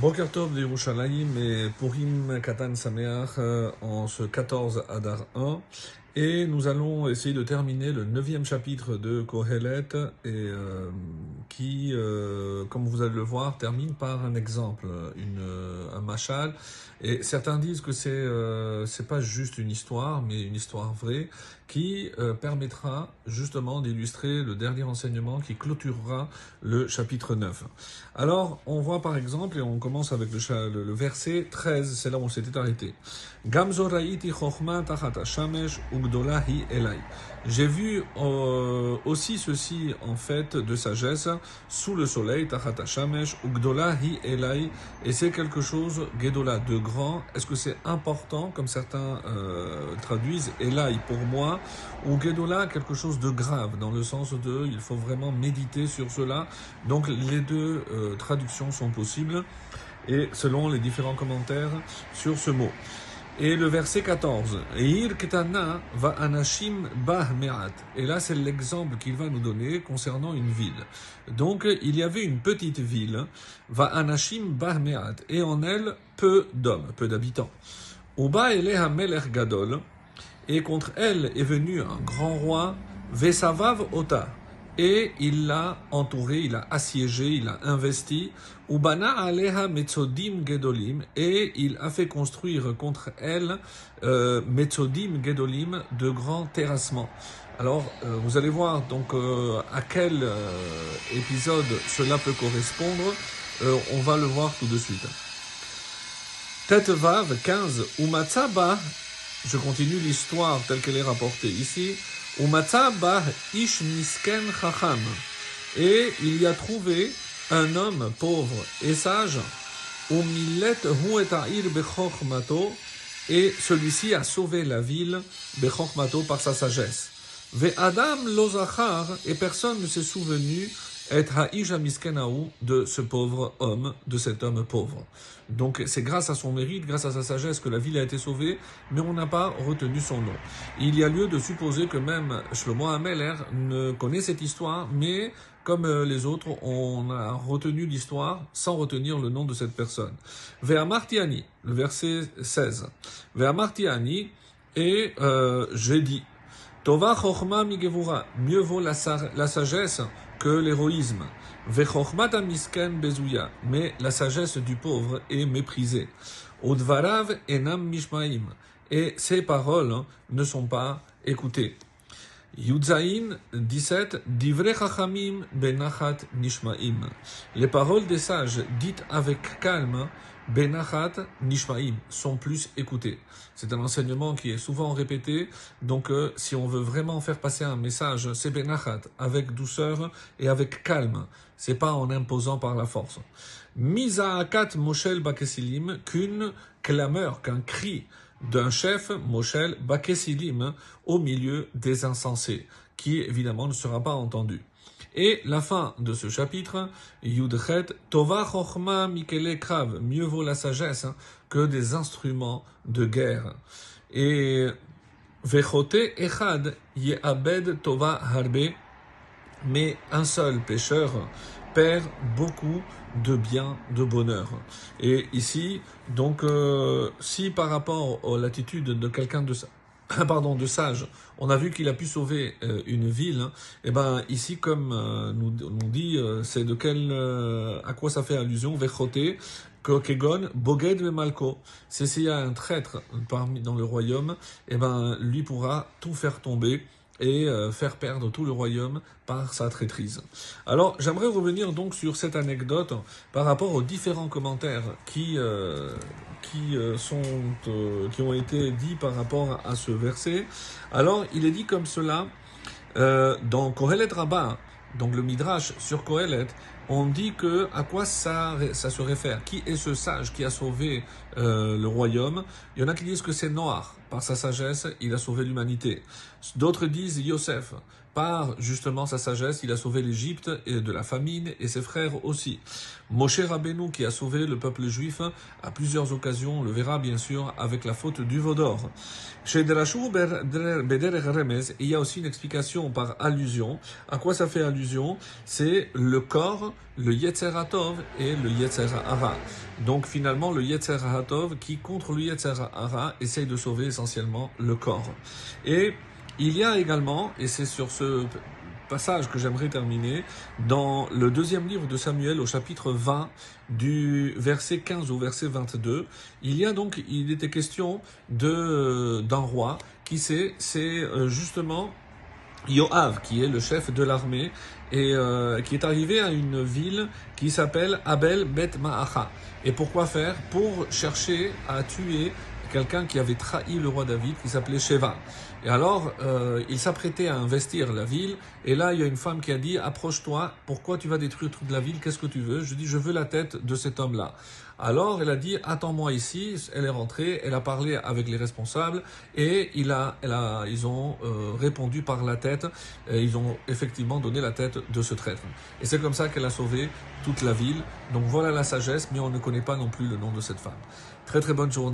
Boker Tov de Yerushalayim et Purim Katan Sameach euh, en ce 14 Adar 1. Et nous allons essayer de terminer le neuvième chapitre de Kohelet, et, euh, qui, euh, comme vous allez le voir, termine par un exemple, une, un machal. Et certains disent que c'est euh, pas juste une histoire, mais une histoire vraie, qui euh, permettra justement d'illustrer le dernier enseignement qui clôturera le chapitre 9. Alors, on voit par exemple, et on commence avec le, le, le verset 13, c'est là où on s'était arrêté. J'ai vu euh, aussi ceci en fait de sagesse sous le soleil, tachat hashamesh ugdola hi elai, et c'est quelque chose, gedola, de grand. Est-ce que c'est important, comme certains euh, traduisent, elai pour moi, ou gedola, quelque chose de grave, dans le sens de, il faut vraiment méditer sur cela. Donc les deux euh, traductions sont possibles, et selon les différents commentaires sur ce mot. Et le verset 14, Eir ketana va anashim bah me'at. Et là, c'est l'exemple qu'il va nous donner concernant une ville. Donc, il y avait une petite ville, va anashim bah me'at, et en elle, peu d'hommes, peu d'habitants. Uba eleha melech gadol, et contre elle est venu un grand roi, Vesavav Ota, et il l'a entouré, il l'a assiégé, il l'a investi, Ubana aleha metzodim gedolim, et il a fait construire contre elle euh, metzodim gedolim, de grands terrassements. Alors, euh, vous allez voir donc euh, à quel euh, épisode cela peut correspondre. Euh, on va le voir tout de suite. Tête Vav 15, Umatzaba, je continue l'histoire telle qu'elle est rapportée ici. Ish misken chacham. Et il y a trouvé un homme pauvre et sage. Umilet hu et ha'ir bechokmato. Et celui-ci a sauvé la ville bechokmato par sa sagesse. Ve Adam lozachar. Et personne ne s'est souvenu et ha'ish miskenaou de ce pauvre homme, de cet homme pauvre. Donc c'est grâce à son mérite, grâce à sa sagesse que la ville a été sauvée, mais on n'a pas retenu son nom. Il y a lieu de supposer que même Shlomo Ameler ne connaît cette histoire, mais comme euh, les autres, on a retenu l'histoire sans retenir le nom de cette personne. Ve'amartiani, le verset 16. Ve'amartiani, et euh, j'ai dit, Tova chochma migevura, mieux vaut la, sa- la sagesse que l'héroïsme. Vechochmat misken bezuya, mais la sagesse du pauvre est méprisée. Odvarav enam mishmaim, et ses paroles hein, ne sont pas écoutées. Yudzaïn 17, Divrei Chachamim benachat nishmaim. Les paroles des sages dites avec calme, benachat nishmaim, sont plus écoutées. C'est un enseignement qui est souvent répété, donc euh, si on veut vraiment faire passer un message, c'est benachat, avec douceur et avec calme. C'est pas en imposant par la force. Misaakat Moshel Bakesilim, qu'une clameur, qu'un cri d'un chef, Moshel Bakesilim, au milieu des insensés, qui évidemment ne sera pas entendu. Et la fin de ce chapitre, Yudchet, Tova Chochma Mikele Krav, mieux vaut la sagesse que des instruments de guerre. Et Vechote Echad Yeabed Tova Harbe, mais un seul pécheur perd beaucoup de bien, de bonheur. Et ici, donc, euh, si par rapport à l'attitude de quelqu'un de pardon de sage, on a vu qu'il a pu sauver euh, une ville. Et ben ici, comme euh, nous, nous dit, euh, c'est de quel, à quoi ça fait allusion, vechoté. Kegon, Boged Malko. C'est s'il y a un traître parmi dans le royaume, et ben lui pourra tout faire tomber et euh, faire perdre tout le royaume par sa traîtrise. Alors, j'aimerais revenir donc sur cette anecdote par rapport aux différents commentaires qui euh, qui euh, sont euh, qui ont été dits par rapport à ce verset. Alors, il est dit comme cela euh, dans Kohelet Rabbah, donc le Midrash sur Kohelet, on dit que à quoi ça, ça se réfère? Qui est ce sage qui a sauvé euh, le royaume? Il y en a qui disent que c'est Noir. Par sa sagesse, il a sauvé l'humanité. D'autres disent Yosef, par justement sa sagesse, il a sauvé l'Égypte et de la famine et ses frères aussi. Moshe Rabbeinu qui a sauvé le peuple juif à plusieurs occasions, on le verra bien sûr avec la faute du Vaudor. Chez Remez, il y a aussi une explication par allusion. À quoi ça fait allusion? C'est le corps, le Yetzer et le Yetzer Hara. Donc finalement le Yetzer qui contre le Yetzer Hara essaye de sauver essentiellement le corps. Et il y a également, et c'est sur ce passage que j'aimerais terminer, dans le deuxième livre de Samuel au chapitre 20 du verset 15 au verset 22, il y a donc, il était question de d'un roi qui c'est, c'est euh, justement Yoav, qui est le chef de l'armée, et euh, qui est arrivé à une ville qui s'appelle Abel Bet Ma'acha. Et pourquoi faire? Pour chercher à tuer quelqu'un qui avait trahi le roi David, qui s'appelait Sheva. Et alors, euh, il s'apprêtait à investir la ville, et là, il y a une femme qui a dit, approche-toi, pourquoi tu vas détruire toute la ville, qu'est-ce que tu veux? Je dis, je veux la tête de cet homme-là. Alors, elle a dit, attends-moi ici, elle est rentrée, elle a parlé avec les responsables, et ils ont euh, répondu par la tête, ils ont effectivement donné la tête de ce traître. Et c'est comme ça qu'elle a sauvé toute la ville. Donc voilà la sagesse, mais on ne connaît pas non plus le nom de cette femme. Très très bonne journée.